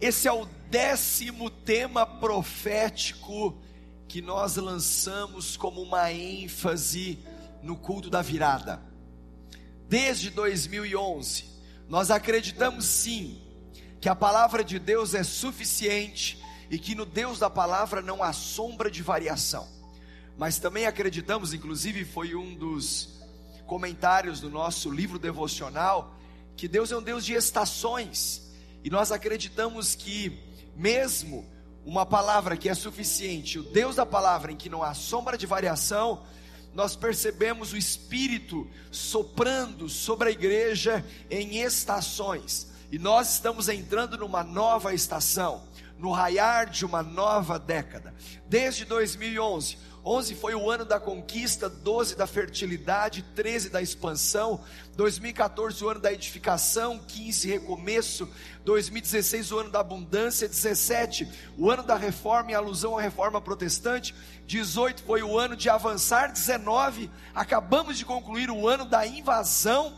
Esse é o décimo tema profético que nós lançamos como uma ênfase no culto da virada. Desde 2011, nós acreditamos sim que a palavra de Deus é suficiente e que no Deus da palavra não há sombra de variação. Mas também acreditamos, inclusive foi um dos comentários do nosso livro devocional, que Deus é um Deus de estações. E nós acreditamos que mesmo uma palavra que é suficiente, o Deus da palavra em que não há sombra de variação, nós percebemos o Espírito soprando sobre a igreja em estações, e nós estamos entrando numa nova estação, no raiar de uma nova década. Desde 2011, 11 foi o ano da conquista, 12 da fertilidade, 13 da expansão, 2014 o ano da edificação, 15 recomeço, 2016 o ano da abundância, 17 o ano da reforma em alusão à reforma protestante, 18 foi o ano de avançar, 19 acabamos de concluir o ano da invasão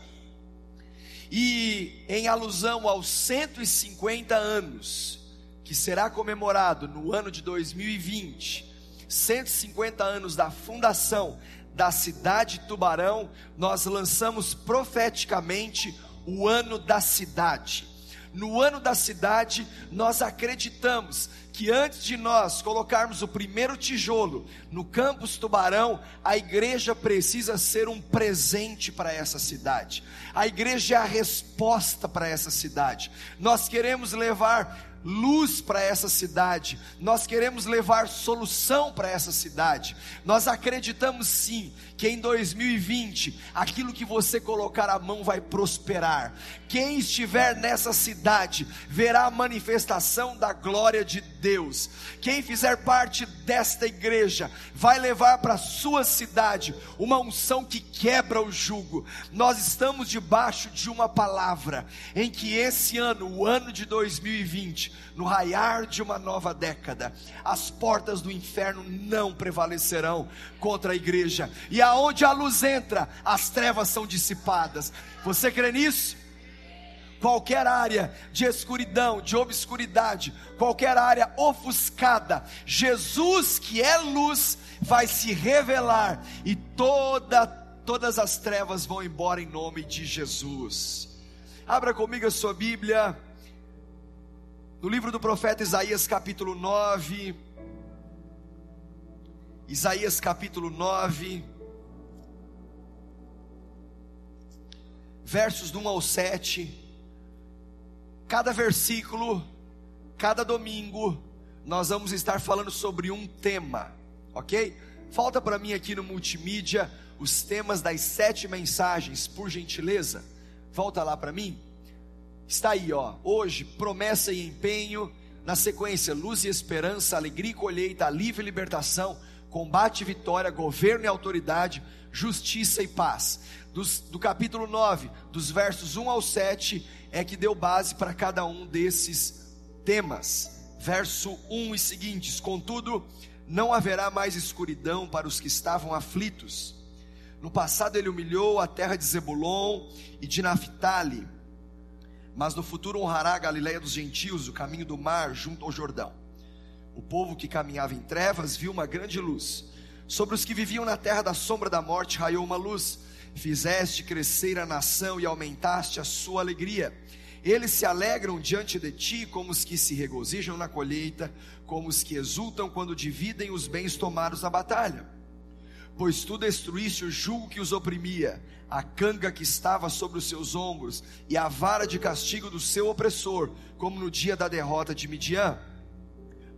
e em alusão aos 150 anos que será comemorado no ano de 2020 150 anos da fundação da cidade Tubarão, nós lançamos profeticamente o ano da cidade. No ano da cidade, nós acreditamos que antes de nós colocarmos o primeiro tijolo no campus Tubarão, a igreja precisa ser um presente para essa cidade. A igreja é a resposta para essa cidade. Nós queremos levar luz para essa cidade, nós queremos levar solução para essa cidade. Nós acreditamos sim que em 2020 aquilo que você colocar a mão vai prosperar. Quem estiver nessa cidade verá a manifestação da glória de Deus. Quem fizer parte desta igreja vai levar para sua cidade uma unção que quebra o jugo. Nós estamos debaixo de uma palavra em que esse ano, o ano de 2020, no raiar de uma nova década, as portas do inferno não prevalecerão contra a igreja, e aonde a luz entra, as trevas são dissipadas. Você crê nisso? Qualquer área de escuridão, de obscuridade, qualquer área ofuscada, Jesus, que é luz, vai se revelar e toda, todas as trevas vão embora em nome de Jesus. Abra comigo a sua Bíblia no livro do profeta Isaías, capítulo 9. Isaías, capítulo 9. Versos do 1 ao 7. Cada versículo, cada domingo, nós vamos estar falando sobre um tema, ok? Falta para mim aqui no multimídia os temas das sete mensagens, por gentileza. Volta lá para mim. Está aí, ó. Hoje, promessa e empenho. Na sequência, luz e esperança, alegria e colheita, alívio e libertação, combate e vitória, governo e autoridade, justiça e paz. Dos, do capítulo 9, dos versos 1 ao 7, é que deu base para cada um desses temas. Verso 1 e seguintes: Contudo, não haverá mais escuridão para os que estavam aflitos. No passado ele humilhou a terra de Zebulon e de Naphtali mas no futuro honrará a Galiléia dos gentios, o caminho do mar junto ao Jordão. O povo que caminhava em trevas viu uma grande luz. Sobre os que viviam na terra da sombra da morte raiou uma luz. Fizeste crescer a nação e aumentaste a sua alegria. Eles se alegram diante de ti como os que se regozijam na colheita, como os que exultam quando dividem os bens tomados na batalha. Pois tu destruíste o jugo que os oprimia, a canga que estava sobre os seus ombros e a vara de castigo do seu opressor, como no dia da derrota de Midian.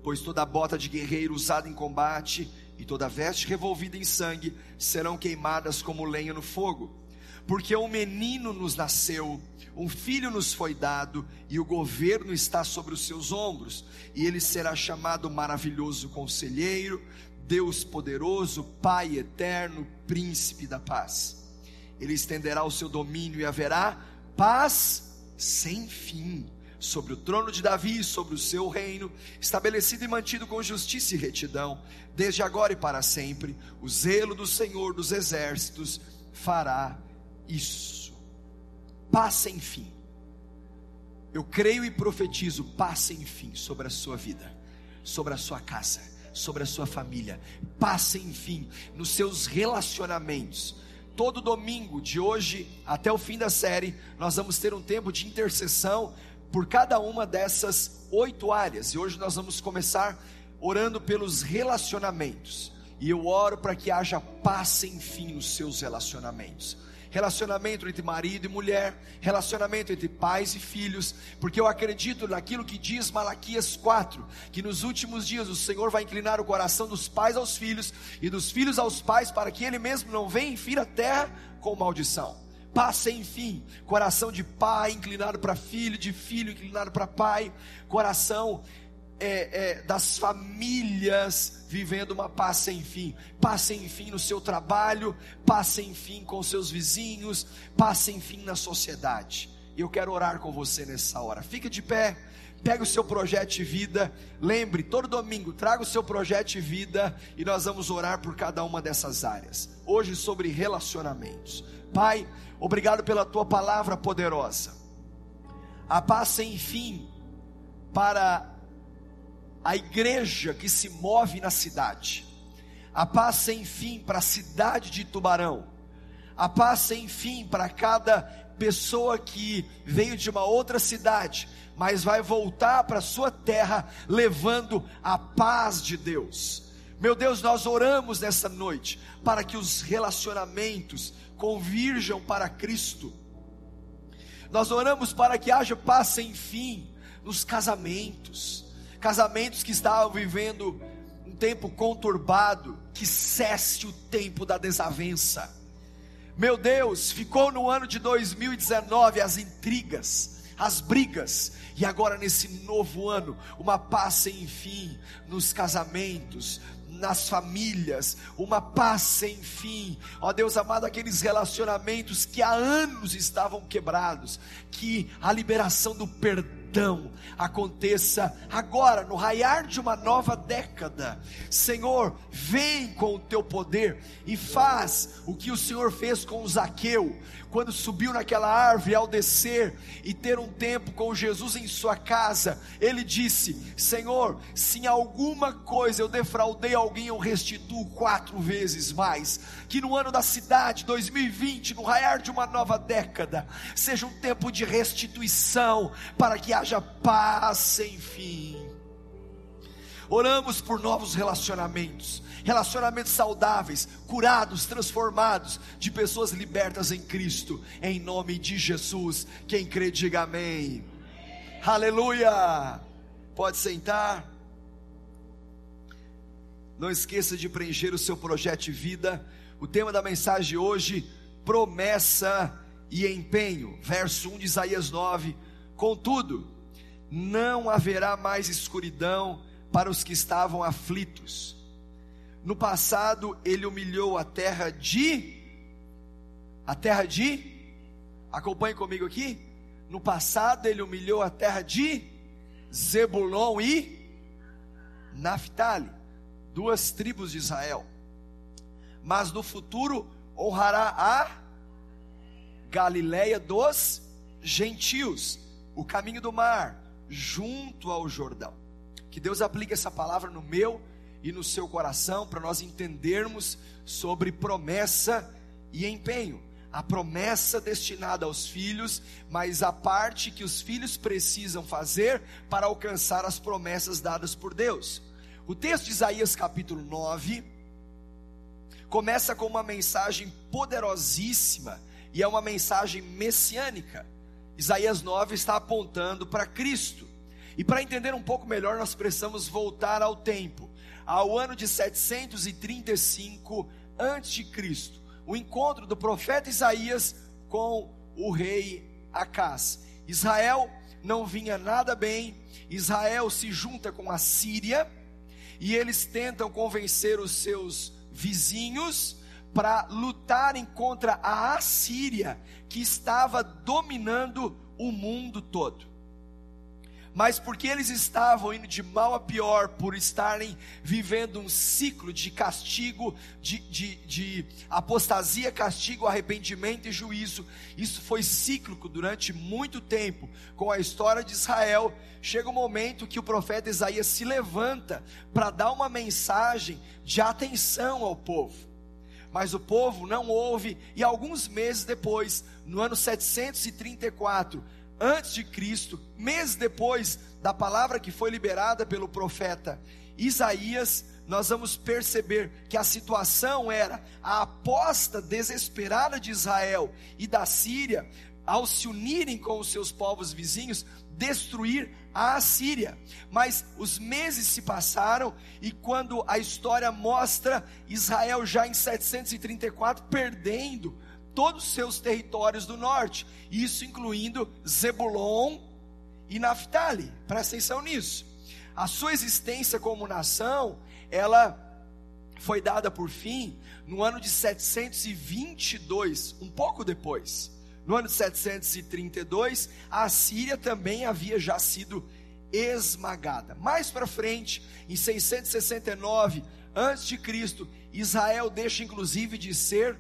Pois toda bota de guerreiro usada em combate e toda veste revolvida em sangue serão queimadas como lenha no fogo. Porque um menino nos nasceu, um filho nos foi dado, e o governo está sobre os seus ombros, e ele será chamado maravilhoso conselheiro, Deus poderoso, Pai eterno, príncipe da paz ele estenderá o seu domínio e haverá paz sem fim sobre o trono de Davi sobre o seu reino, estabelecido e mantido com justiça e retidão, desde agora e para sempre. O zelo do Senhor dos exércitos fará isso. Paz sem fim. eu creio e profetizo paz sem fim sobre a sua vida, sobre a sua casa, sobre a sua família, paz sem fim nos seus relacionamentos. Todo domingo, de hoje até o fim da série, nós vamos ter um tempo de intercessão por cada uma dessas oito áreas. E hoje nós vamos começar orando pelos relacionamentos. E eu oro para que haja paz sem fim nos seus relacionamentos relacionamento entre marido e mulher, relacionamento entre pais e filhos, porque eu acredito naquilo que diz Malaquias 4, que nos últimos dias o Senhor vai inclinar o coração dos pais aos filhos e dos filhos aos pais, para que ele mesmo não venha e fira a terra com maldição. Paz sem fim, coração de pai inclinado para filho, de filho inclinado para pai, coração é, é, das famílias vivendo uma paz sem fim, paz sem fim no seu trabalho, paz sem fim com seus vizinhos, paz sem fim na sociedade. E eu quero orar com você nessa hora. Fica de pé, pega o seu projeto de vida. Lembre, todo domingo, traga o seu projeto de vida e nós vamos orar por cada uma dessas áreas. Hoje sobre relacionamentos. Pai, obrigado pela tua palavra poderosa. A paz sem fim para a igreja que se move na cidade, a paz sem fim para a cidade de Tubarão, a paz sem fim para cada pessoa que veio de uma outra cidade, mas vai voltar para sua terra levando a paz de Deus. Meu Deus, nós oramos nessa noite para que os relacionamentos convirjam para Cristo. Nós oramos para que haja paz sem fim nos casamentos casamentos que estavam vivendo um tempo conturbado, que cesse o tempo da desavença. Meu Deus, ficou no ano de 2019 as intrigas, as brigas, e agora nesse novo ano, uma paz sem fim nos casamentos, nas famílias, uma paz sem fim. Ó Deus amado, aqueles relacionamentos que há anos estavam quebrados, que a liberação do perdão perdão aconteça agora, no raiar de uma nova década. Senhor, vem com o teu poder e faz o que o Senhor fez com Zaqueu, quando subiu naquela árvore ao descer e ter um tempo com Jesus em sua casa, ele disse: Senhor, se em alguma coisa eu defraudei alguém, eu restituo quatro vezes mais. Que no ano da cidade 2020, no raiar de uma nova década, seja um tempo de restituição, para que haja paz sem fim. Oramos por novos relacionamentos, relacionamentos saudáveis, curados, transformados, de pessoas libertas em Cristo, em nome de Jesus. Quem crê, diga amém. Aleluia. Pode sentar. Não esqueça de preencher o seu projeto de vida. O tema da mensagem de hoje: promessa e empenho. Verso 1 de Isaías 9. Contudo, não haverá mais escuridão para os que estavam aflitos. No passado, ele humilhou a terra de. A terra de. Acompanhe comigo aqui. No passado, ele humilhou a terra de Zebulon e Naphtali, duas tribos de Israel. Mas no futuro, honrará a Galileia dos gentios, o caminho do mar, junto ao Jordão. Que Deus aplique essa palavra no meu e no seu coração para nós entendermos sobre promessa e empenho. A promessa destinada aos filhos, mas a parte que os filhos precisam fazer para alcançar as promessas dadas por Deus. O texto de Isaías capítulo 9 começa com uma mensagem poderosíssima e é uma mensagem messiânica. Isaías 9 está apontando para Cristo. E para entender um pouco melhor, nós precisamos voltar ao tempo, ao ano de 735 a.C., o encontro do profeta Isaías com o rei Acás. Israel não vinha nada bem, Israel se junta com a Síria e eles tentam convencer os seus vizinhos para lutarem contra a Assíria, que estava dominando o mundo todo. mas porque eles estavam indo de mal a pior, por estarem vivendo um ciclo de castigo, de, de, de, apostasia, castigo, arrependimento e juízo. Isso foi cíclico durante muito tempo, com a história de Israel. Chega um momento que o profeta Isaías se levanta para dar uma mensagem de atenção ao povo. Mas o povo não ouve, e alguns meses depois, no ano 734, antes de Cristo, meses depois da palavra que foi liberada pelo profeta Isaías, nós vamos perceber que a situação era a aposta desesperada de Israel e da Síria, ao se unirem com os seus povos vizinhos, destruir a Assíria. Mas os meses se passaram e quando a história mostra Israel já em 734 perdendo todos os seus territórios do norte, isso incluindo Zebulon e Naphtali. Presta atenção nisso. A sua existência como nação, ela foi dada por fim no ano de 722, um pouco depois. No ano de 732, a Síria também havia já sido esmagada. Mais para frente, em 669 a.C., Israel deixa inclusive de ser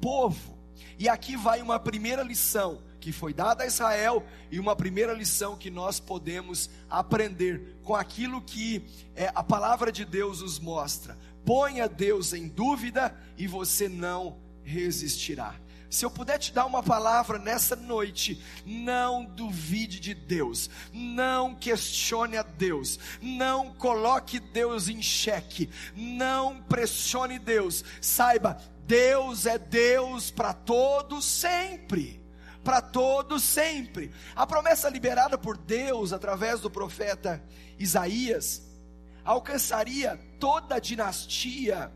povo e aqui vai uma primeira lição que foi dada a Israel e uma primeira lição que nós podemos aprender com aquilo que é, a palavra de Deus nos mostra. Ponha Deus em dúvida e você não resistirá. Se eu puder te dar uma palavra nessa noite, não duvide de Deus, não questione a Deus, não coloque Deus em xeque, não pressione Deus. Saiba, Deus é Deus para todos sempre. Para todos sempre. A promessa liberada por Deus através do profeta Isaías alcançaria toda a dinastia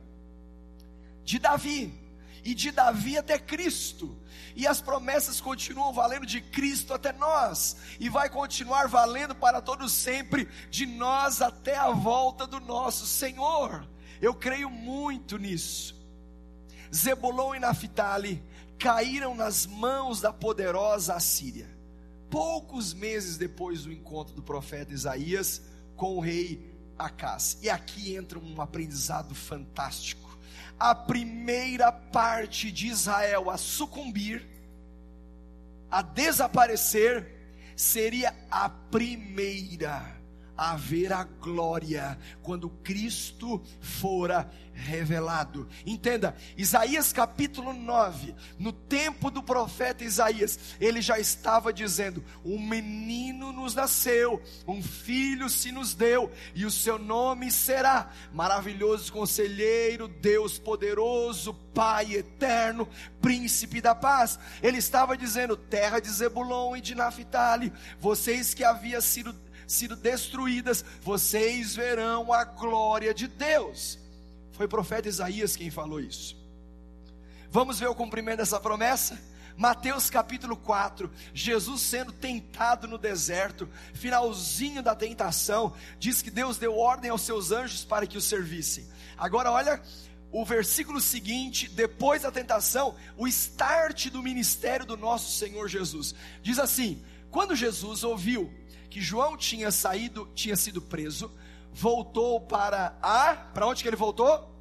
de Davi e de Davi até Cristo. E as promessas continuam valendo de Cristo até nós, e vai continuar valendo para todos sempre, de nós até a volta do nosso Senhor. Eu creio muito nisso. Zebulon e Naphtali caíram nas mãos da poderosa Assíria. Poucos meses depois do encontro do profeta Isaías com o rei Acás. E aqui entra um aprendizado fantástico. A primeira parte de Israel a sucumbir, a desaparecer, seria a primeira a ver a glória quando Cristo fora revelado. Entenda, Isaías capítulo 9, no tempo do profeta Isaías, ele já estava dizendo: Um menino nos nasceu, um filho se nos deu, e o seu nome será Maravilhoso Conselheiro, Deus Poderoso, Pai Eterno, Príncipe da Paz. Ele estava dizendo: Terra de Zebulon e de Naphtali, vocês que havia sido sido destruídas, vocês verão a glória de Deus. Foi o profeta Isaías quem falou isso. Vamos ver o cumprimento dessa promessa? Mateus capítulo 4, Jesus sendo tentado no deserto, finalzinho da tentação, diz que Deus deu ordem aos seus anjos para que o servissem. Agora olha o versículo seguinte, depois da tentação, o start do ministério do nosso Senhor Jesus. Diz assim: quando Jesus ouviu que João tinha saído, tinha sido preso, voltou para a, para onde que ele voltou?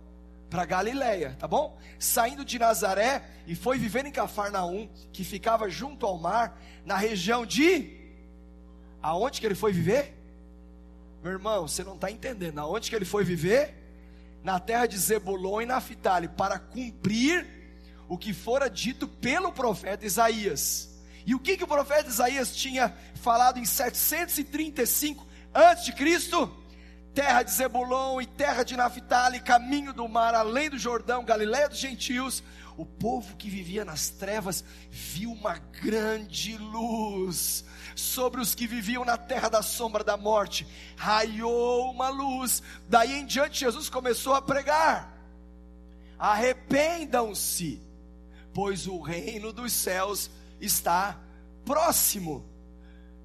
Para Galileia, tá bom? Saindo de Nazaré e foi viver em Cafarnaum, que ficava junto ao mar, na região de aonde que ele foi viver? Meu irmão, você não está entendendo. Aonde que ele foi viver? Na terra de Zebulon e Naphtali, para cumprir o que fora dito pelo profeta Isaías. E o que, que o profeta Isaías tinha falado em 735 antes de Cristo? Terra de Zebulon e terra de Naphtali, caminho do mar, além do Jordão, Galiléia dos gentios. O povo que vivia nas trevas viu uma grande luz sobre os que viviam na terra da sombra da morte. Raiou uma luz. Daí em diante Jesus começou a pregar: Arrependam-se, pois o reino dos céus está próximo.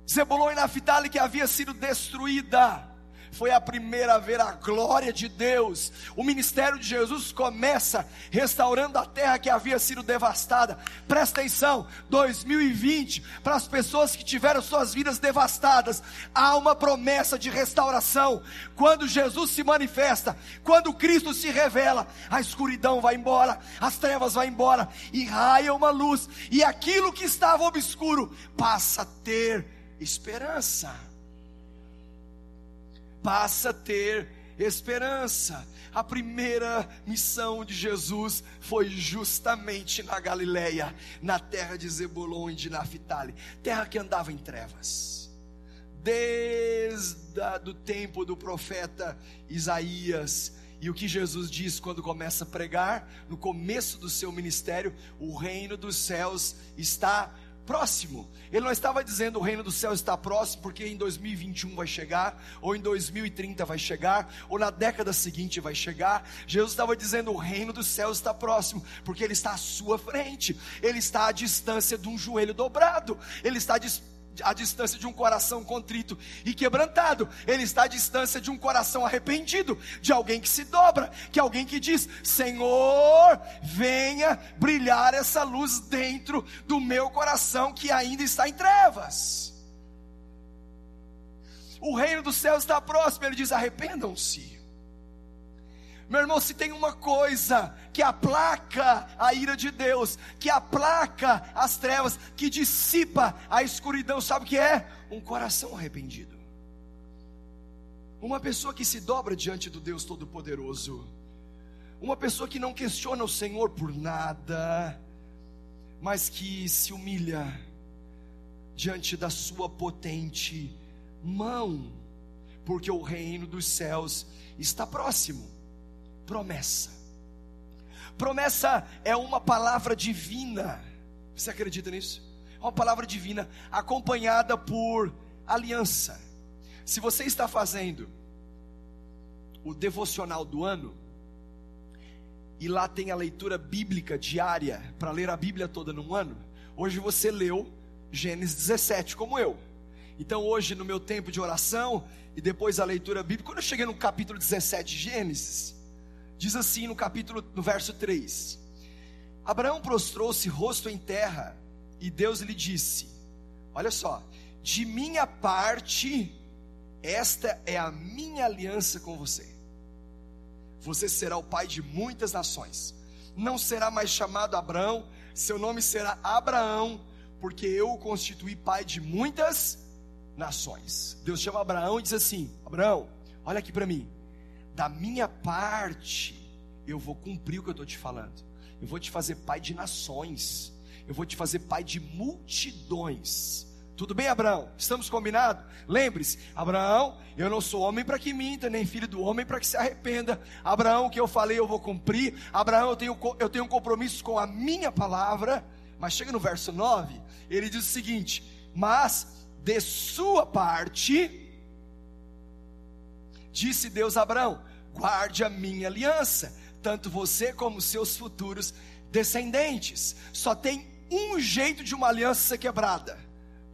Zebulon e Naphtali que havia sido destruída, foi a primeira a ver a glória de Deus. O ministério de Jesus começa restaurando a terra que havia sido devastada. Presta atenção, 2020, para as pessoas que tiveram suas vidas devastadas, há uma promessa de restauração. Quando Jesus se manifesta, quando Cristo se revela, a escuridão vai embora, as trevas vão embora e raia uma luz, e aquilo que estava obscuro passa a ter esperança. Passa a ter esperança. A primeira missão de Jesus foi justamente na Galileia, na terra de Zebulon e de Naphtali, terra que andava em trevas. Desde o tempo do profeta Isaías, e o que Jesus diz quando começa a pregar, no começo do seu ministério, o reino dos céus está próximo. Ele não estava dizendo o reino do céu está próximo porque em 2021 vai chegar, ou em 2030 vai chegar, ou na década seguinte vai chegar. Jesus estava dizendo o reino do céu está próximo porque ele está à sua frente. Ele está à distância de um joelho dobrado. Ele está disposto à distância de um coração contrito e quebrantado, ele está à distância de um coração arrependido, de alguém que se dobra, que alguém que diz: Senhor, venha brilhar essa luz dentro do meu coração que ainda está em trevas. O reino do céu está próximo, ele diz: arrependam-se. Meu irmão, se tem uma coisa que aplaca a ira de Deus, que aplaca as trevas, que dissipa a escuridão, sabe o que é? Um coração arrependido. Uma pessoa que se dobra diante do Deus Todo-Poderoso. Uma pessoa que não questiona o Senhor por nada, mas que se humilha diante da sua potente mão, porque o reino dos céus está próximo promessa. Promessa é uma palavra divina. Você acredita nisso? É uma palavra divina acompanhada por aliança. Se você está fazendo o devocional do ano, e lá tem a leitura bíblica diária para ler a Bíblia toda num ano, hoje você leu Gênesis 17, como eu. Então, hoje, no meu tempo de oração e depois a leitura bíblica, quando eu cheguei no capítulo 17 de Gênesis, Diz assim no capítulo, no verso 3: Abraão prostrou-se rosto em terra, e Deus lhe disse: Olha só, de minha parte, esta é a minha aliança com você. Você será o pai de muitas nações. Não será mais chamado Abraão, seu nome será Abraão, porque eu o constituí pai de muitas nações. Deus chama Abraão e diz assim: Abraão, olha aqui para mim da minha parte, eu vou cumprir o que eu estou te falando. Eu vou te fazer pai de nações. Eu vou te fazer pai de multidões. Tudo bem, Abraão? Estamos combinados? Lembre-se, Abraão, eu não sou homem para que minta, nem filho do homem para que se arrependa. Abraão, o que eu falei eu vou cumprir. Abraão, eu tenho, eu tenho um compromisso com a minha palavra. Mas chega no verso 9, ele diz o seguinte: Mas de sua parte, Disse Deus a Abraão: guarde a minha aliança, tanto você como seus futuros descendentes. Só tem um jeito de uma aliança ser quebrada,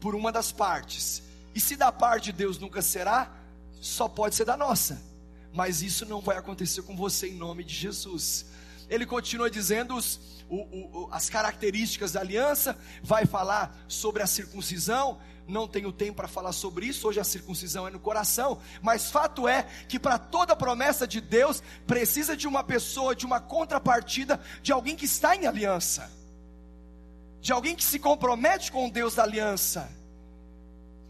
por uma das partes. E se da parte de Deus nunca será, só pode ser da nossa. Mas isso não vai acontecer com você em nome de Jesus. Ele continua dizendo os, o, o, as características da aliança, vai falar sobre a circuncisão, não tenho tempo para falar sobre isso, hoje a circuncisão é no coração, mas fato é que para toda promessa de Deus precisa de uma pessoa, de uma contrapartida, de alguém que está em aliança, de alguém que se compromete com o Deus da aliança.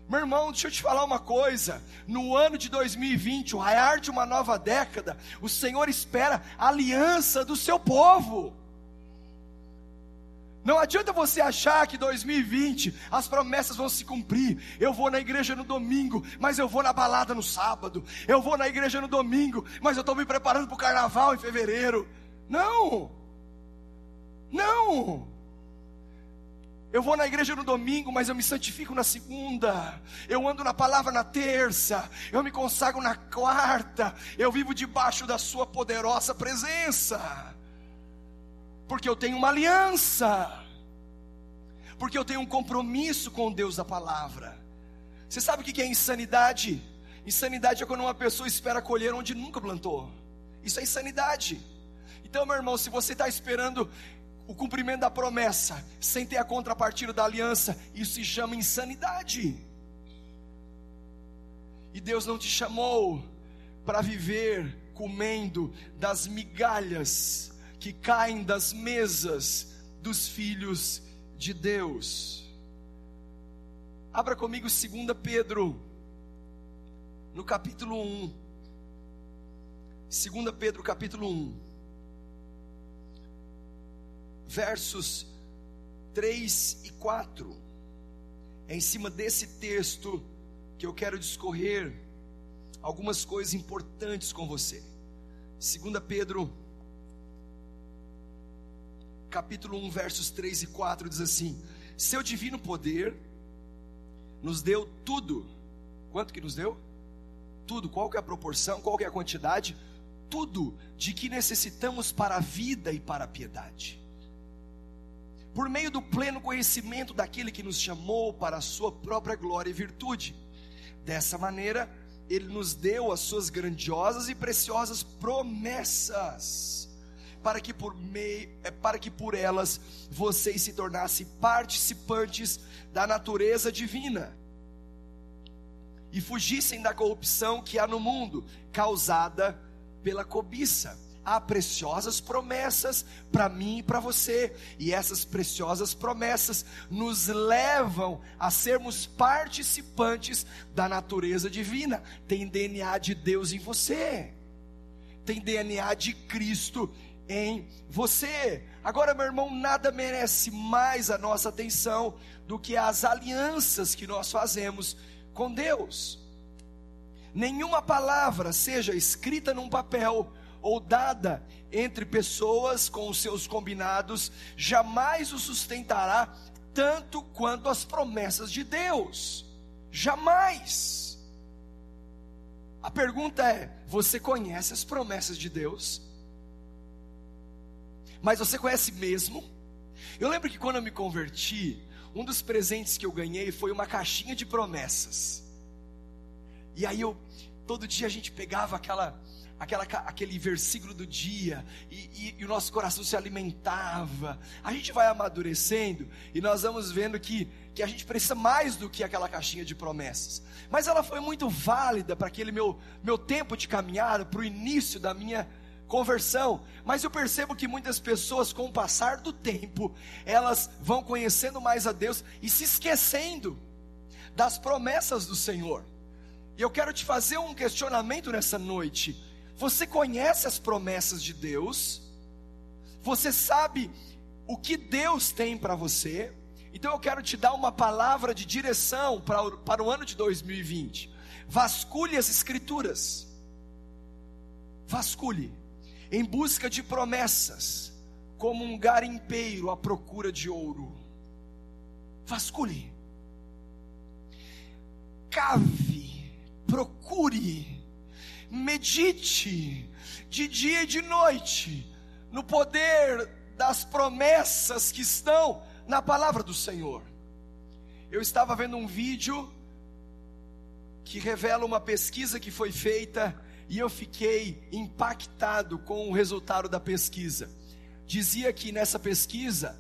Meu irmão, deixa eu te falar uma coisa. No ano de 2020, o raiar de uma nova década, o Senhor espera a aliança do seu povo. Não adianta você achar que 2020 as promessas vão se cumprir. Eu vou na igreja no domingo, mas eu vou na balada no sábado. Eu vou na igreja no domingo, mas eu estou me preparando para o carnaval em fevereiro. Não, não. Eu vou na igreja no domingo, mas eu me santifico na segunda. Eu ando na palavra na terça. Eu me consagro na quarta. Eu vivo debaixo da Sua poderosa presença porque eu tenho uma aliança, porque eu tenho um compromisso com o Deus da palavra. Você sabe o que é insanidade? Insanidade é quando uma pessoa espera colher onde nunca plantou. Isso é insanidade. Então, meu irmão, se você está esperando o cumprimento da promessa sem ter a contrapartida da aliança, isso se chama insanidade. E Deus não te chamou para viver comendo das migalhas que caem das mesas dos filhos de Deus. Abra comigo 2 Pedro, no capítulo 1. 2 Pedro, capítulo 1, versos 3 e 4. É em cima desse texto que eu quero discorrer algumas coisas importantes com você. 2 Pedro, capítulo 1, versos 3 e 4 diz assim: Seu divino poder nos deu tudo. Quanto que nos deu? Tudo. Qual que é a proporção? Qual que é a quantidade? Tudo de que necessitamos para a vida e para a piedade. Por meio do pleno conhecimento daquele que nos chamou para a sua própria glória e virtude. Dessa maneira, ele nos deu as suas grandiosas e preciosas promessas, para que por meio, é, para que por elas vocês se tornassem participantes da natureza divina e fugissem da corrupção que há no mundo, causada pela cobiça. Há preciosas promessas para mim e para você, e essas preciosas promessas nos levam a sermos participantes da natureza divina. Tem DNA de Deus em você, tem DNA de Cristo em você. Agora, meu irmão, nada merece mais a nossa atenção do que as alianças que nós fazemos com Deus. Nenhuma palavra, seja escrita num papel ou dada entre pessoas com os seus combinados, jamais o sustentará tanto quanto as promessas de Deus. Jamais. A pergunta é: você conhece as promessas de Deus? Mas você conhece mesmo? Eu lembro que quando eu me converti, um dos presentes que eu ganhei foi uma caixinha de promessas. E aí eu, todo dia a gente pegava aquela, aquela, aquele versículo do dia e, e, e, o nosso coração se alimentava. A gente vai amadurecendo e nós vamos vendo que, que a gente precisa mais do que aquela caixinha de promessas. Mas ela foi muito válida para aquele meu, meu tempo de caminhada, para o início da minha conversão. Mas eu percebo que muitas pessoas, com o passar do tempo, elas vão conhecendo mais a Deus e se esquecendo das promessas do Senhor. E eu quero te fazer um questionamento nessa noite. Você conhece as promessas de Deus? Você sabe o que Deus tem para você? Então eu quero te dar uma palavra de direção para o, para o ano de 2020. Vasculhe as Escrituras. Vasculhe em busca de promessas, como um garimpeiro à procura de ouro. Vasculhe, cave, procure, medite de dia e de noite no poder das promessas que estão na palavra do Senhor. Eu estava vendo um vídeo que revela uma pesquisa que foi feita e eu fiquei impactado com o resultado da pesquisa. Dizia que nessa pesquisa,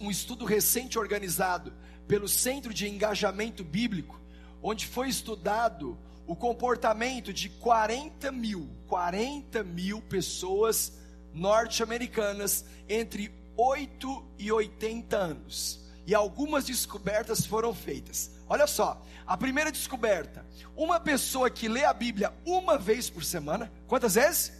um estudo recente organizado pelo Centro de Engajamento Bíblico, onde foi estudado o comportamento de 40 mil, 40 mil pessoas norte-americanas entre 8 e 80 anos. E algumas descobertas foram feitas. Olha só, a primeira descoberta: uma pessoa que lê a Bíblia uma vez por semana, quantas vezes?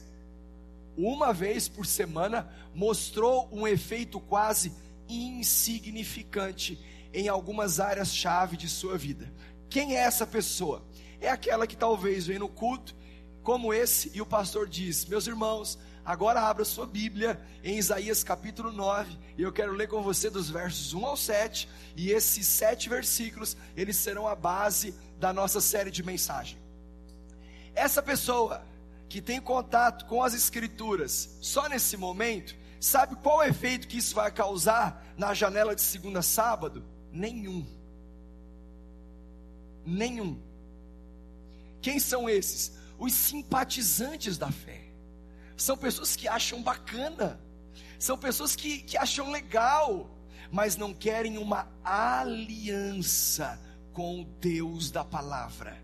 Uma vez por semana, mostrou um efeito quase insignificante em algumas áreas-chave de sua vida. Quem é essa pessoa? É aquela que talvez vem no culto, como esse, e o pastor diz: Meus irmãos, Agora abra sua Bíblia em Isaías capítulo 9, e eu quero ler com você dos versos 1 ao 7, e esses sete versículos, eles serão a base da nossa série de mensagem. Essa pessoa que tem contato com as escrituras só nesse momento, sabe qual o efeito que isso vai causar na janela de segunda a sábado? Nenhum. Nenhum. Quem são esses? Os simpatizantes da fé. São pessoas que acham bacana, são pessoas que, que acham legal, mas não querem uma aliança com o Deus da palavra.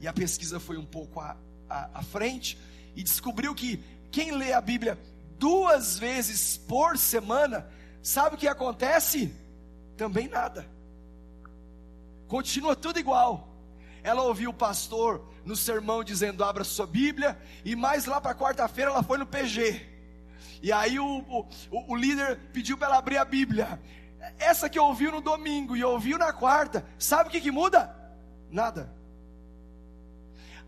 E a pesquisa foi um pouco à, à, à frente e descobriu que quem lê a Bíblia duas vezes por semana, sabe o que acontece? Também nada. Continua tudo igual. Ela ouviu o pastor no sermão dizendo: abra sua Bíblia, e mais lá para quarta-feira ela foi no PG. E aí o, o, o líder pediu para ela abrir a Bíblia. Essa que ouviu no domingo e ouviu na quarta, sabe o que, que muda? Nada.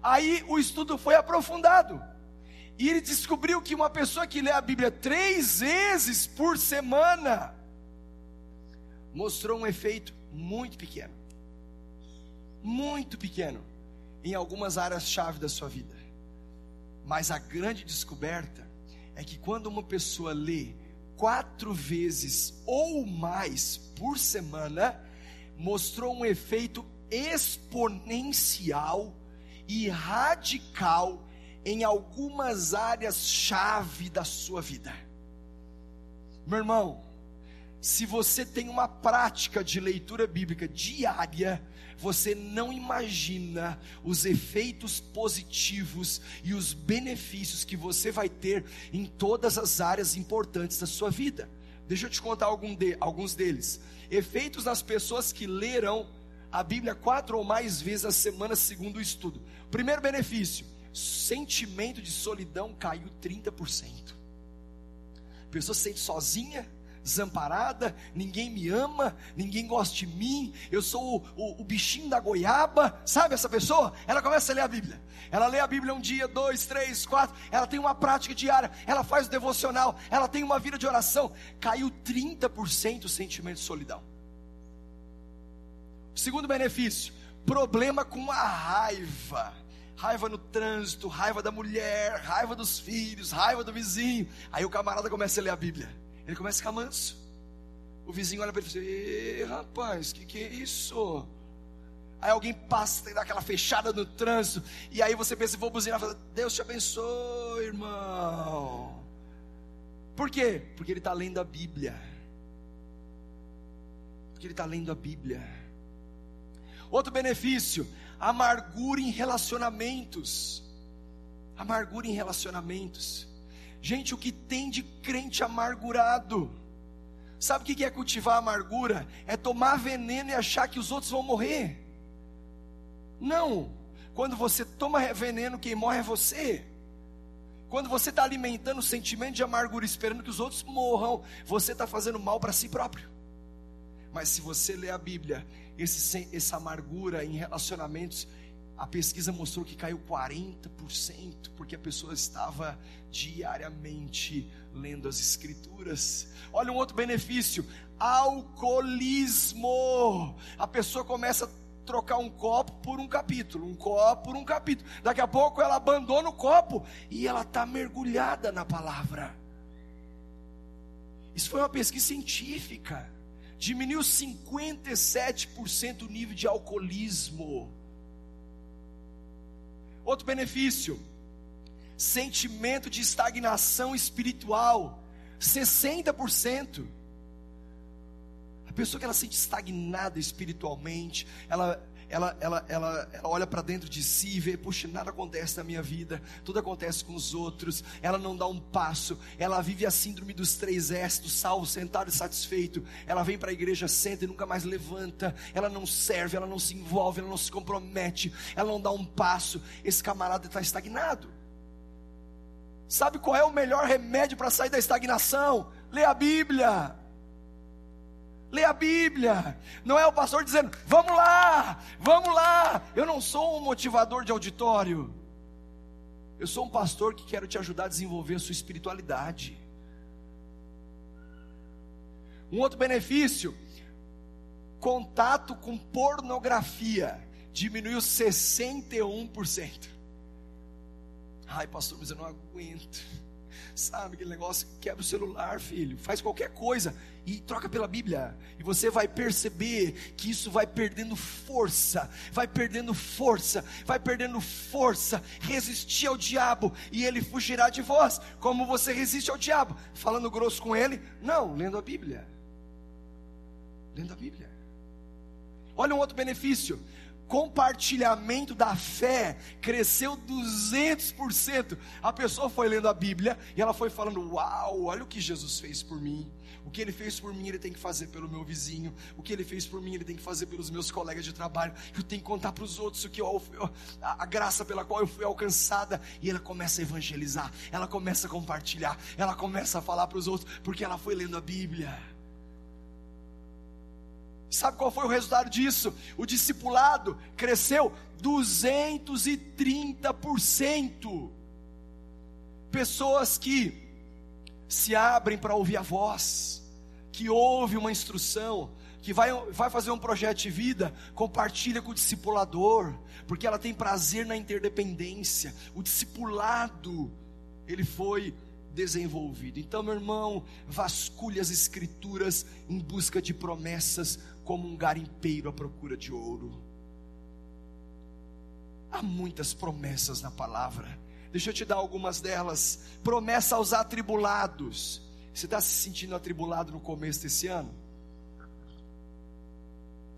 Aí o estudo foi aprofundado. E ele descobriu que uma pessoa que lê a Bíblia três vezes por semana mostrou um efeito muito pequeno. Muito pequeno em algumas áreas-chave da sua vida. Mas a grande descoberta é que quando uma pessoa lê quatro vezes ou mais por semana, mostrou um efeito exponencial e radical em algumas áreas-chave da sua vida. Meu irmão, se você tem uma prática de leitura bíblica diária, você não imagina os efeitos positivos e os benefícios que você vai ter em todas as áreas importantes da sua vida. Deixa eu te contar de, alguns deles. Efeitos nas pessoas que leram a Bíblia quatro ou mais vezes a semana, segundo o estudo. Primeiro benefício: sentimento de solidão caiu 30%. A pessoa se sente sozinha, desamparada, ninguém me ama, ninguém gosta de mim, eu sou o, o, o, bichinho da goiaba, sabe essa pessoa? Ela começa a ler a Bíblia, ela lê a Bíblia um dia, dois, três, quatro, ela tem uma prática diária, ela faz o devocional, ela tem uma vida de oração, caiu 30% o sentimento de solidão. Segundo benefício, problema com a raiva raiva no trânsito, raiva da mulher, raiva dos filhos, raiva do vizinho. Aí o camarada começa a ler a Bíblia. Ele começa a ficar manso. O vizinho olha para ele e diz: rapaz, que que é isso? Aí alguém passa dá aquela fechada no trânsito. E aí você pensa, vou buzinar, fala, Deus te abençoe, irmão. Por quê? Porque ele está lendo a Bíblia. Porque ele está lendo a Bíblia. Outro benefício, amargura em relacionamentos. Amargura em relacionamentos. Gente, o que tem de crente amargurado? Sabe o que é cultivar amargura? É tomar veneno e achar que os outros vão morrer. Não. Quando você toma veneno, quem morre é você. Quando você está alimentando o sentimento de amargura, esperando que os outros morram, você está fazendo mal para si próprio. Mas se você lê a Bíblia, esse, essa amargura em relacionamentos a pesquisa mostrou que caiu 40%, porque a pessoa estava diariamente lendo as escrituras. Olha um outro benefício: alcoolismo. A pessoa começa a trocar um copo por um capítulo, um copo por um capítulo. Daqui a pouco ela abandona o copo e ela está mergulhada na palavra. Isso foi uma pesquisa científica. Diminuiu 57% o nível de alcoolismo. Outro benefício: sentimento de estagnação espiritual, 60%. A pessoa que ela se sente estagnada espiritualmente, ela ela, ela, ela, ela olha para dentro de si e vê, puxa, nada acontece na minha vida, tudo acontece com os outros, ela não dá um passo, ela vive a síndrome dos três S, do salvo, sentado e satisfeito, ela vem para a igreja, senta e nunca mais levanta, ela não serve, ela não se envolve, ela não se compromete, ela não dá um passo, esse camarada está estagnado. Sabe qual é o melhor remédio para sair da estagnação? Lê a Bíblia. Lê a Bíblia. Não é o pastor dizendo, vamos lá, vamos lá. Eu não sou um motivador de auditório. Eu sou um pastor que quero te ajudar a desenvolver a sua espiritualidade. Um outro benefício: contato com pornografia diminuiu 61%. Ai, pastor, mas eu não aguento. Sabe aquele negócio que quebra o celular, filho? Faz qualquer coisa e troca pela Bíblia. E você vai perceber que isso vai perdendo força, vai perdendo força, vai perdendo força. Resistir ao diabo e ele fugirá de vós. Como você resiste ao diabo? Falando grosso com ele? Não, lendo a Bíblia. Lendo a Bíblia. Olha um outro benefício compartilhamento da fé cresceu 200%. A pessoa foi lendo a Bíblia e ela foi falando: Uau, olha o que Jesus fez por mim. O que ele fez por mim, ele tem que fazer pelo meu vizinho. O que ele fez por mim, ele tem que fazer pelos meus colegas de trabalho. Eu tenho que contar para os outros o que eu, a, a graça pela qual eu fui alcançada. E ela começa a evangelizar, ela começa a compartilhar, ela começa a falar para os outros, porque ela foi lendo a Bíblia. Sabe qual foi o resultado disso? O discipulado cresceu 230%. Pessoas que se abrem para ouvir a voz, que ouve uma instrução, que vai, vai fazer um projeto de vida, compartilha com o discipulador, porque ela tem prazer na interdependência. O discipulado, ele foi desenvolvido. Então, meu irmão, vasculhe as escrituras em busca de promessas, como um garimpeiro à procura de ouro. Há muitas promessas na palavra. Deixa eu te dar algumas delas. Promessa aos atribulados. Você está se sentindo atribulado no começo desse ano?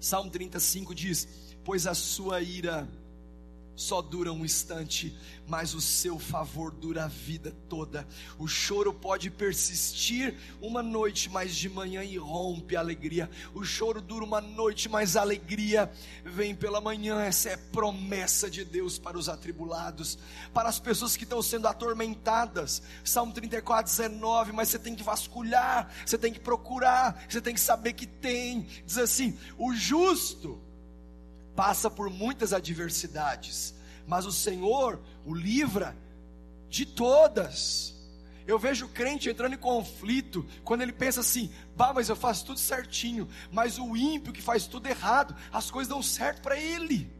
Salmo 35 diz: Pois a sua ira só dura um instante, mas o seu favor dura a vida toda. O choro pode persistir uma noite, mas de manhã irrompe a alegria. O choro dura uma noite, mas a alegria vem pela manhã. Essa é promessa de Deus para os atribulados, para as pessoas que estão sendo atormentadas. Salmo 34, 19. Mas você tem que vasculhar, você tem que procurar, você tem que saber que tem. Diz assim: o justo passa por muitas adversidades, mas o Senhor o livra de todas. Eu vejo o crente entrando em conflito quando ele pensa assim: bah, mas eu faço tudo certinho, mas o ímpio que faz tudo errado, as coisas dão certo para ele.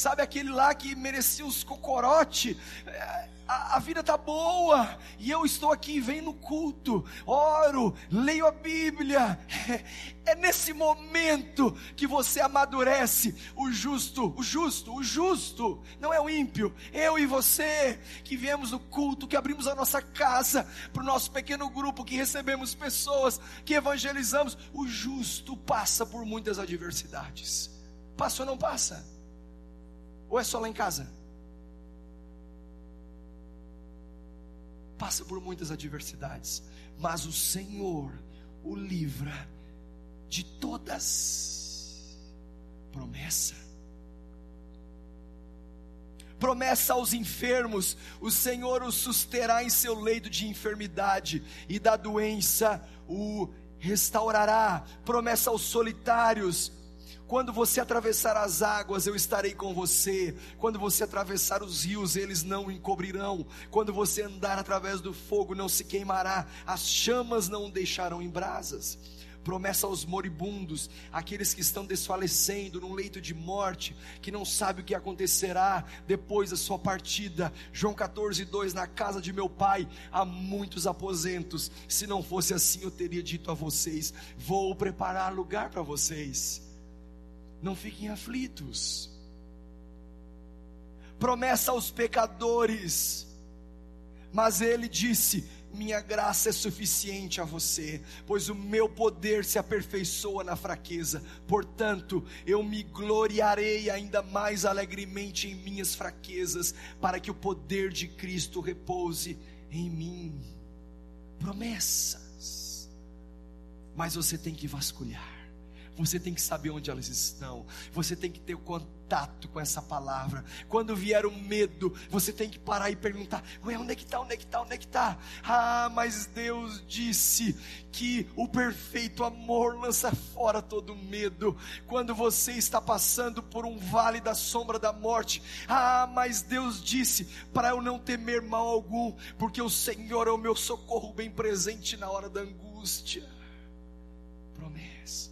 Sabe aquele lá que merecia os cocorote? É, a, a, vida tá boa e eu estou aqui, venho no culto, oro, leio a Bíblia. É, nesse momento que você amadurece o justo, o justo, o justo, não é o ímpio. Eu e você que viemos no culto, que abrimos a nossa casa para o nosso pequeno grupo, que recebemos pessoas, que evangelizamos. O justo passa por muitas adversidades. Passa ou não passa? Ou é só lá em casa? Passa por muitas adversidades, mas o Senhor o livra de todas. Promessa. Promessa aos enfermos: o Senhor os susterá em seu leito de enfermidade, e da doença o restaurará. Promessa aos solitários: quando você atravessar as águas, eu estarei com você. Quando você atravessar os rios, eles não o encobrirão. Quando você andar através do fogo, não se queimará. As chamas não o deixarão em brasas promessa aos moribundos, aqueles que estão desfalecendo num leito de morte, que não sabe o que acontecerá depois da sua partida. João 14, 2: Na casa de meu pai há muitos aposentos, se não fosse assim, eu teria dito a vocês: Vou preparar lugar para vocês não fiquem aflitos. Promessa aos pecadores, mas ele disse: Minha graça é suficiente a você, pois o meu poder se aperfeiçoa na fraqueza. Portanto, eu me gloriarei ainda mais alegremente em minhas fraquezas, para que o poder de Cristo repouse em mim. Promessas, mas você tem que vasculhar. Você tem que saber onde elas estão. Você tem que ter o contato com essa palavra. Quando vier o medo, você tem que parar e perguntar: Ué, onde é que está? Onde é que está? Onde é que está? Ah, mas Deus disse que o perfeito amor lança fora todo medo. Quando você está passando por um vale da sombra da morte, ah, mas Deus disse para eu não temer mal algum, porque o Senhor é o meu socorro bem presente na hora da angústia. Promessa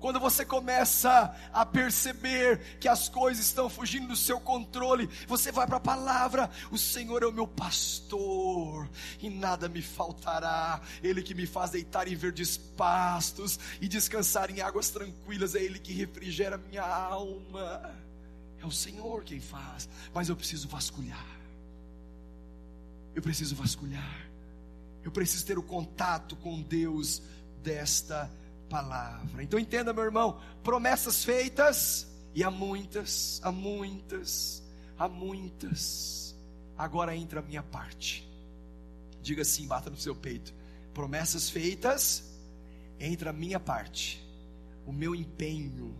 quando você começa a perceber que as coisas estão fugindo do seu controle, você vai para a palavra: o Senhor é o meu pastor, e nada me faltará. Ele que me faz deitar em verdes pastos e descansar em águas tranquilas, é Ele que refrigera minha alma. É o Senhor quem faz, mas eu preciso vasculhar. Eu preciso vasculhar. Eu preciso ter o contato com Deus desta palavra. Então entenda, meu irmão, promessas feitas, e há muitas, há muitas, há muitas. Agora entra a minha parte. Diga assim, bata no seu peito. Promessas feitas, entra a minha parte. O meu empenho,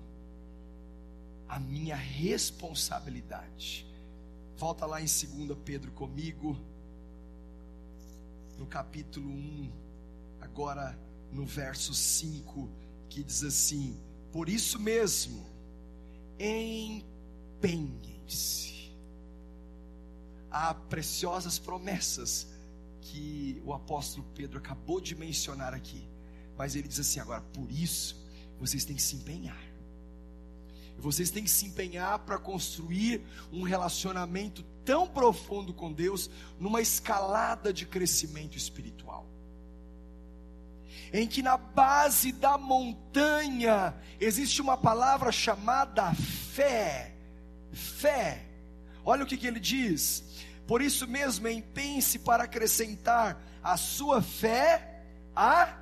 a minha responsabilidade. Volta lá em 2 Pedro comigo, no capítulo 1, agora no verso 5, que diz assim: Por isso mesmo, empenhem-se. Há preciosas promessas que o apóstolo Pedro acabou de mencionar aqui, mas ele diz assim: agora, por isso, vocês têm que se empenhar. Vocês têm que se empenhar para construir um relacionamento tão profundo com Deus, numa escalada de crescimento espiritual em que na base da montanha existe uma palavra chamada fé. Fé. Olha o que, que ele diz. Por isso mesmo, empenhe-se para acrescentar a sua fé a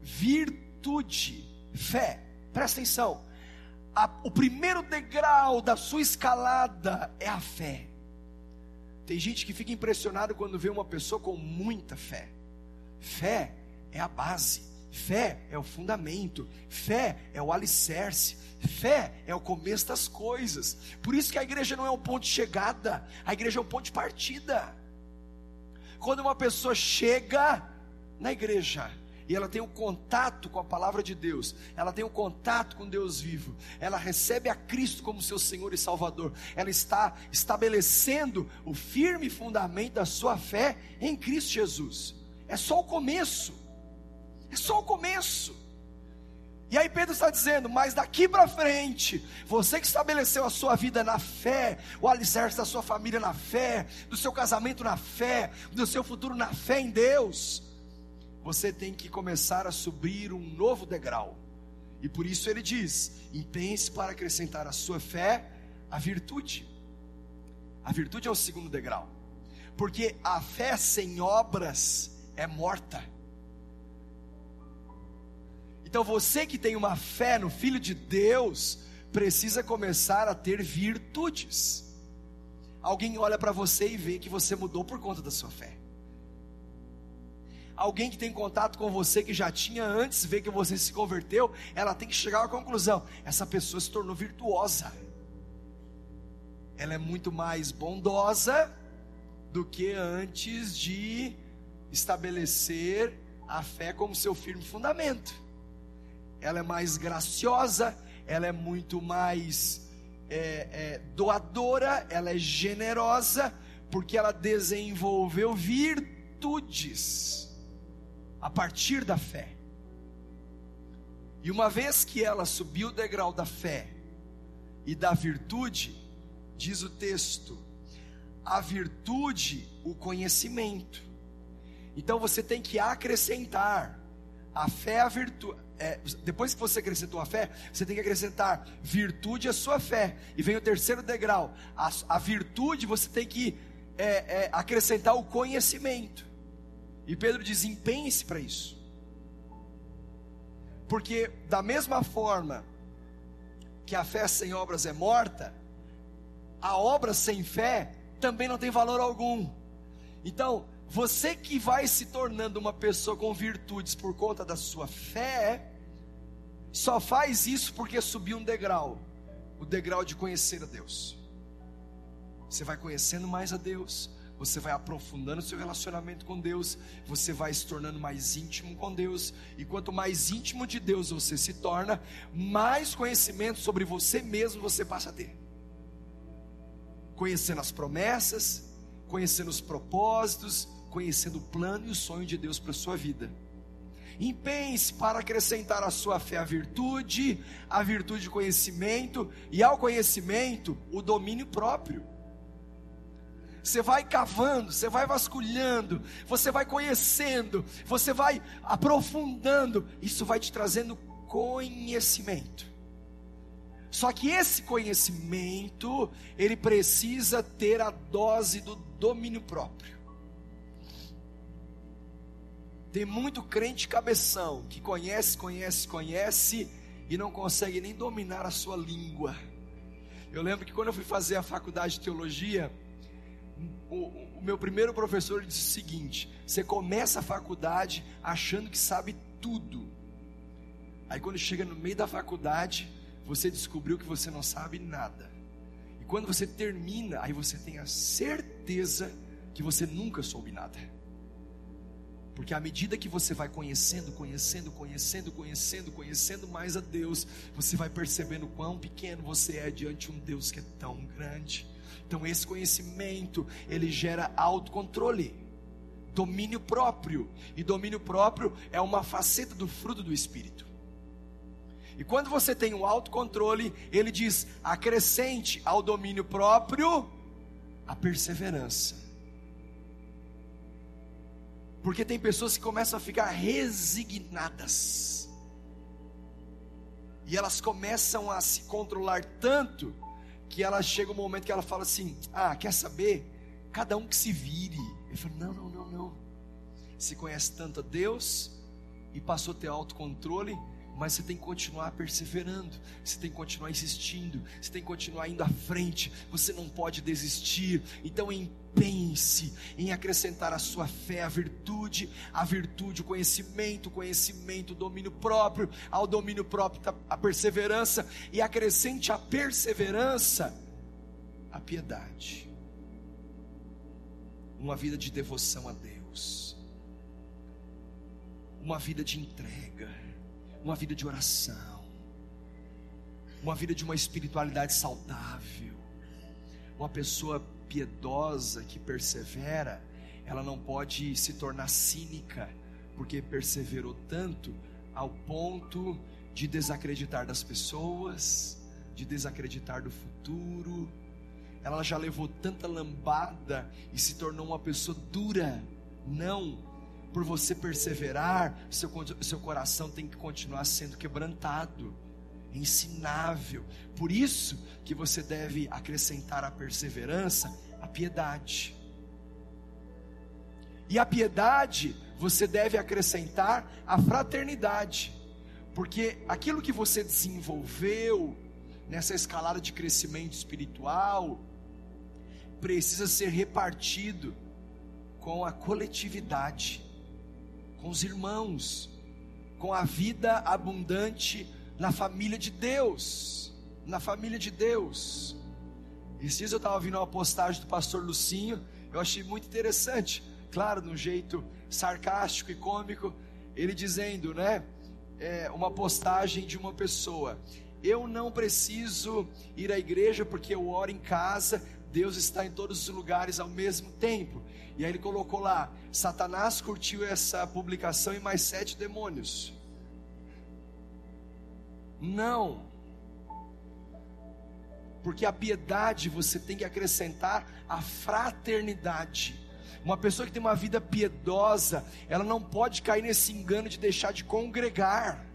virtude. Fé. Presta atenção. A, o primeiro degrau da sua escalada é a fé. Tem gente que fica impressionado quando vê uma pessoa com muita fé. Fé é a base, fé é o fundamento, fé é o alicerce, fé é o começo das coisas. Por isso que a igreja não é um ponto de chegada, a igreja é um ponto de partida. Quando uma pessoa chega na igreja, e ela tem um contato com a palavra de Deus, ela tem um contato com Deus vivo, ela recebe a Cristo como seu Senhor e Salvador, ela está estabelecendo o firme fundamento da sua fé em Cristo Jesus. É só o começo. É só o começo. E aí Pedro está dizendo, mas daqui para frente, você que estabeleceu a sua vida na fé, o alicerce da sua família na fé, do seu casamento na fé, do seu futuro na fé em Deus, você tem que começar a subir um novo degrau. E por isso ele diz: empenhe-se para acrescentar a sua fé a virtude. A virtude é o segundo degrau. Porque a fé sem obras é morta. Então você que tem uma fé no Filho de Deus, precisa começar a ter virtudes. Alguém olha para você e vê que você mudou por conta da sua fé. Alguém que tem contato com você que já tinha antes, vê que você se converteu, ela tem que chegar à conclusão: essa pessoa se tornou virtuosa. Ela é muito mais bondosa do que antes de estabelecer a fé como seu firme fundamento ela é mais graciosa, ela é muito mais é, é, doadora, ela é generosa, porque ela desenvolveu virtudes a partir da fé. E uma vez que ela subiu o degrau da fé e da virtude, diz o texto, a virtude, o conhecimento. Então você tem que acrescentar a fé, a virtude é, depois que você acrescentou a fé, você tem que acrescentar virtude à sua fé. E vem o terceiro degrau. A, a virtude você tem que é, é, acrescentar o conhecimento. E Pedro diz: empenhe-se para isso. Porque, da mesma forma que a fé sem obras é morta, a obra sem fé também não tem valor algum. Então, você que vai se tornando uma pessoa com virtudes por conta da sua fé, só faz isso porque subiu um degrau o degrau de conhecer a Deus. Você vai conhecendo mais a Deus, você vai aprofundando seu relacionamento com Deus, você vai se tornando mais íntimo com Deus, e quanto mais íntimo de Deus você se torna, mais conhecimento sobre você mesmo você passa a ter. Conhecendo as promessas, conhecendo os propósitos, conhecendo o plano e o sonho de Deus para a sua vida. Empenhe-se para acrescentar à sua fé a virtude, a virtude conhecimento e ao conhecimento o domínio próprio. Você vai cavando, você vai vasculhando, você vai conhecendo, você vai aprofundando, isso vai te trazendo conhecimento. Só que esse conhecimento, ele precisa ter a dose do domínio próprio. Tem muito crente cabeção que conhece, conhece, conhece e não consegue nem dominar a sua língua. Eu lembro que quando eu fui fazer a faculdade de teologia, o, o meu primeiro professor disse o seguinte: você começa a faculdade achando que sabe tudo. Aí quando chega no meio da faculdade, você descobriu que você não sabe nada. E quando você termina, aí você tem a certeza que você nunca soube nada. Porque à medida que você vai conhecendo, conhecendo, conhecendo, conhecendo, conhecendo mais a Deus, você vai percebendo quão pequeno você é diante de um Deus que é tão grande. Então esse conhecimento, ele gera autocontrole, domínio próprio. E domínio próprio é uma faceta do fruto do espírito. E quando você tem o autocontrole, ele diz: acrescente ao domínio próprio a perseverança. Porque tem pessoas que começam a ficar resignadas. E elas começam a se controlar tanto que ela chega um momento que ela fala assim: "Ah, quer saber? Cada um que se vire". Eu falo: "Não, não, não, não. Se conhece tanto a Deus e passou a ter autocontrole, mas você tem que continuar perseverando, você tem que continuar insistindo, você tem que continuar indo à frente, você não pode desistir. Então empenhe-se em acrescentar à sua fé a virtude, a virtude, o conhecimento, o conhecimento, o domínio próprio, ao domínio próprio a perseverança e acrescente a perseverança a piedade. Uma vida de devoção a Deus. Uma vida de entrega uma vida de oração, uma vida de uma espiritualidade saudável, uma pessoa piedosa que persevera, ela não pode se tornar cínica, porque perseverou tanto ao ponto de desacreditar das pessoas, de desacreditar do futuro. Ela já levou tanta lambada e se tornou uma pessoa dura. Não, por você perseverar, seu, seu coração tem que continuar sendo quebrantado, ensinável. Por isso que você deve acrescentar à perseverança a piedade. E a piedade você deve acrescentar a fraternidade, porque aquilo que você desenvolveu nessa escalada de crescimento espiritual precisa ser repartido com a coletividade com os irmãos, com a vida abundante na família de Deus. Na família de Deus. Esses eu estava ouvindo uma postagem do pastor Lucinho, eu achei muito interessante, claro, de um jeito sarcástico e cômico, ele dizendo, né? É, uma postagem de uma pessoa. Eu não preciso ir à igreja porque eu oro em casa, Deus está em todos os lugares ao mesmo tempo. E aí ele colocou lá: Satanás curtiu essa publicação e mais sete demônios. Não. Porque a piedade você tem que acrescentar a fraternidade. Uma pessoa que tem uma vida piedosa, ela não pode cair nesse engano de deixar de congregar.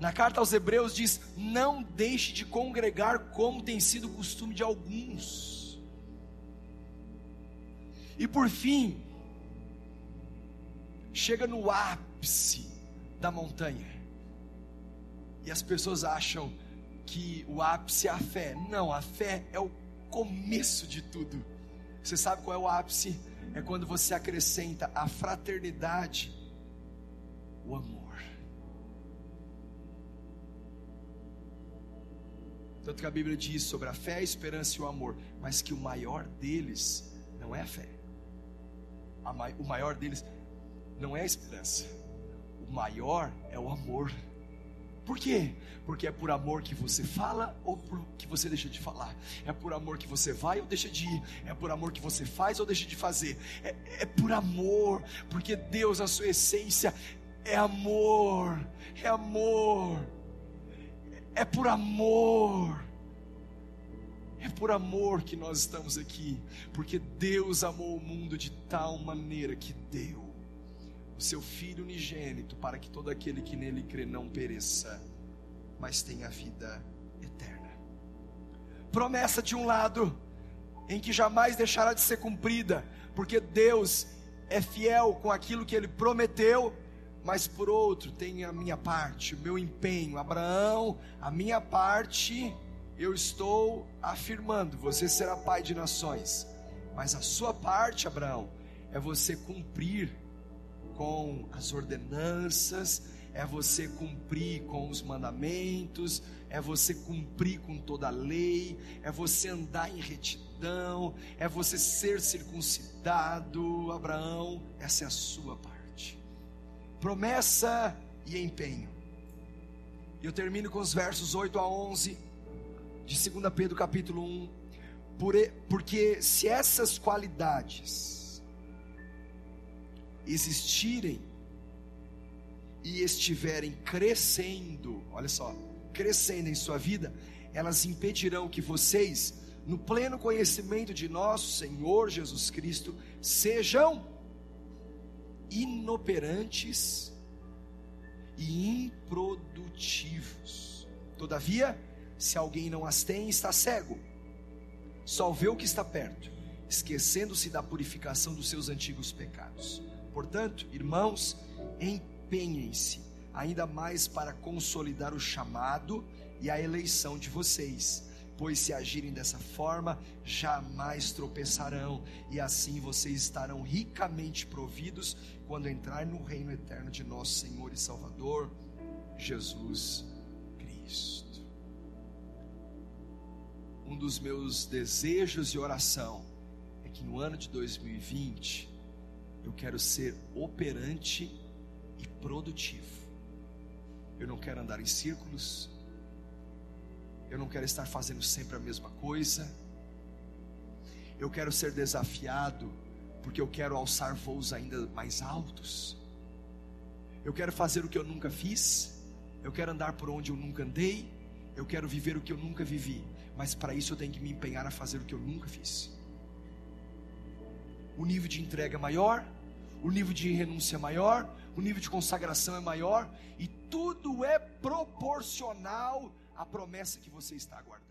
Na carta aos Hebreus diz: Não deixe de congregar como tem sido o costume de alguns. E por fim, chega no ápice da montanha. E as pessoas acham que o ápice é a fé. Não, a fé é o começo de tudo. Você sabe qual é o ápice? É quando você acrescenta a fraternidade, o amor. Tanto que a Bíblia diz sobre a fé, a esperança e o amor, mas que o maior deles não é a fé o maior deles não é a esperança, o maior é o amor. Por quê? Porque é por amor que você fala ou por que você deixa de falar? É por amor que você vai ou deixa de ir? É por amor que você faz ou deixa de fazer? É, é por amor, porque Deus, a sua essência, é amor, é amor, é por amor. É por amor que nós estamos aqui, porque Deus amou o mundo de tal maneira que deu o seu Filho unigênito, para que todo aquele que nele crê não pereça, mas tenha vida eterna. Promessa de um lado, em que jamais deixará de ser cumprida, porque Deus é fiel com aquilo que ele prometeu, mas por outro, tem a minha parte, o meu empenho. Abraão, a minha parte, eu estou afirmando: você será pai de nações. Mas a sua parte, Abraão, é você cumprir com as ordenanças, é você cumprir com os mandamentos, é você cumprir com toda a lei, é você andar em retidão, é você ser circuncidado, Abraão, essa é a sua parte. Promessa e empenho. Eu termino com os versos 8 a 11 de 2 Pedro capítulo 1. Porque se essas qualidades existirem e estiverem crescendo, olha só, crescendo em sua vida, elas impedirão que vocês, no pleno conhecimento de nosso Senhor Jesus Cristo, sejam inoperantes e improdutivos. Todavia, se alguém não as tem, está cego, só vê o que está perto, esquecendo-se da purificação dos seus antigos pecados. Portanto, irmãos, empenhem-se ainda mais para consolidar o chamado e a eleição de vocês, pois se agirem dessa forma, jamais tropeçarão, e assim vocês estarão ricamente providos quando entrar no reino eterno de nosso Senhor e Salvador, Jesus Cristo. Um dos meus desejos e oração é que no ano de 2020 eu quero ser operante e produtivo. Eu não quero andar em círculos. Eu não quero estar fazendo sempre a mesma coisa. Eu quero ser desafiado, porque eu quero alçar voos ainda mais altos. Eu quero fazer o que eu nunca fiz. Eu quero andar por onde eu nunca andei. Eu quero viver o que eu nunca vivi. Mas para isso eu tenho que me empenhar a fazer o que eu nunca fiz o nível de entrega é maior, o nível de renúncia é maior, o nível de consagração é maior, e tudo é proporcional à promessa que você está aguardando.